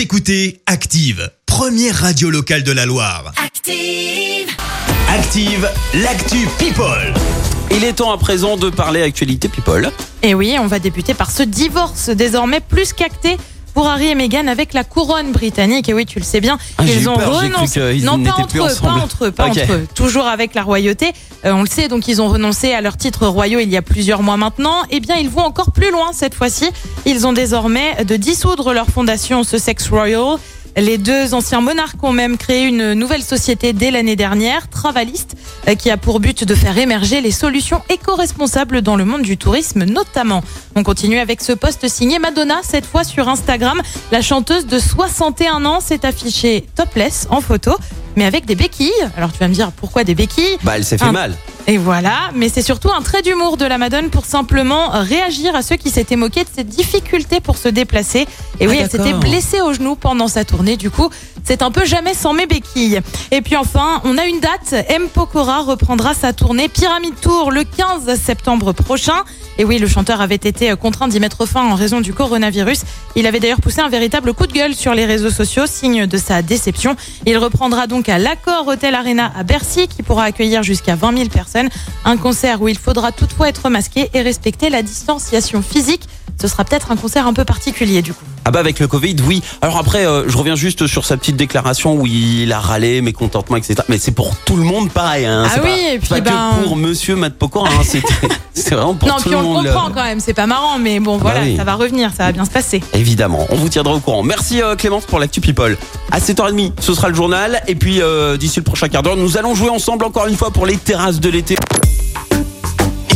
Vous écoutez Active, première radio locale de la Loire. Active. Active, l'actu People. Il est temps à présent de parler actualité people. Et oui, on va débuter par ce divorce désormais plus qu'acté pour Harry et Meghan avec la couronne britannique. Et oui, tu le sais bien, Ah, ils ont peur, renoncé. Non, pas entre eux, pas entre eux, pas entre eux. Toujours avec la royauté. Euh, on le sait, donc ils ont renoncé à leurs titres royaux il y a plusieurs mois maintenant. Eh bien, ils vont encore plus loin cette fois-ci. Ils ont désormais de dissoudre leur fondation Sussex Royal. Les deux anciens monarques ont même créé une nouvelle société dès l'année dernière, Travaliste, euh, qui a pour but de faire émerger les solutions éco-responsables dans le monde du tourisme notamment. On continue avec ce post signé Madonna, cette fois sur Instagram. La chanteuse de 61 ans s'est affichée topless en photo, mais avec des béquilles. Alors tu vas me dire pourquoi des béquilles? Bah, elle s'est fait Un- mal. Et voilà, mais c'est surtout un trait d'humour de la Madone pour simplement réagir à ceux qui s'étaient moqués de ses difficultés pour se déplacer. Et oui, Ah, elle s'était blessée au genou pendant sa tournée, du coup, c'est un peu jamais sans mes béquilles. Et puis enfin, on a une date, M. Pokora reprendra sa tournée Pyramide Tour le 15 septembre prochain. Et oui, le chanteur avait été contraint d'y mettre fin en raison du coronavirus. Il avait d'ailleurs poussé un véritable coup de gueule sur les réseaux sociaux, signe de sa déception. Il reprendra donc à l'Accord Hotel Arena à Bercy, qui pourra accueillir jusqu'à 20 000 personnes. Un concert où il faudra toutefois être masqué et respecter la distanciation physique. Ce sera peut-être un concert un peu particulier du coup. Ah bah avec le Covid, oui. Alors après, euh, je reviens juste sur sa petite déclaration où il a râlé, mécontentement, etc. Mais c'est pour tout le monde pareil. Hein. Ah oui, pas, et puis pas ben- que pour Monsieur Matt Pokora. Hein. C'est vraiment pour non, tout puis le on monde. le là. comprend quand même, c'est pas marrant, mais bon bah voilà, oui. ça va revenir, ça va bien se passer. Évidemment, on vous tiendra au courant. Merci euh, Clémence pour l'actu People. À 7h30, ce sera le journal. Et puis euh, d'ici le prochain quart d'heure, nous allons jouer ensemble encore une fois pour les terrasses de l'été.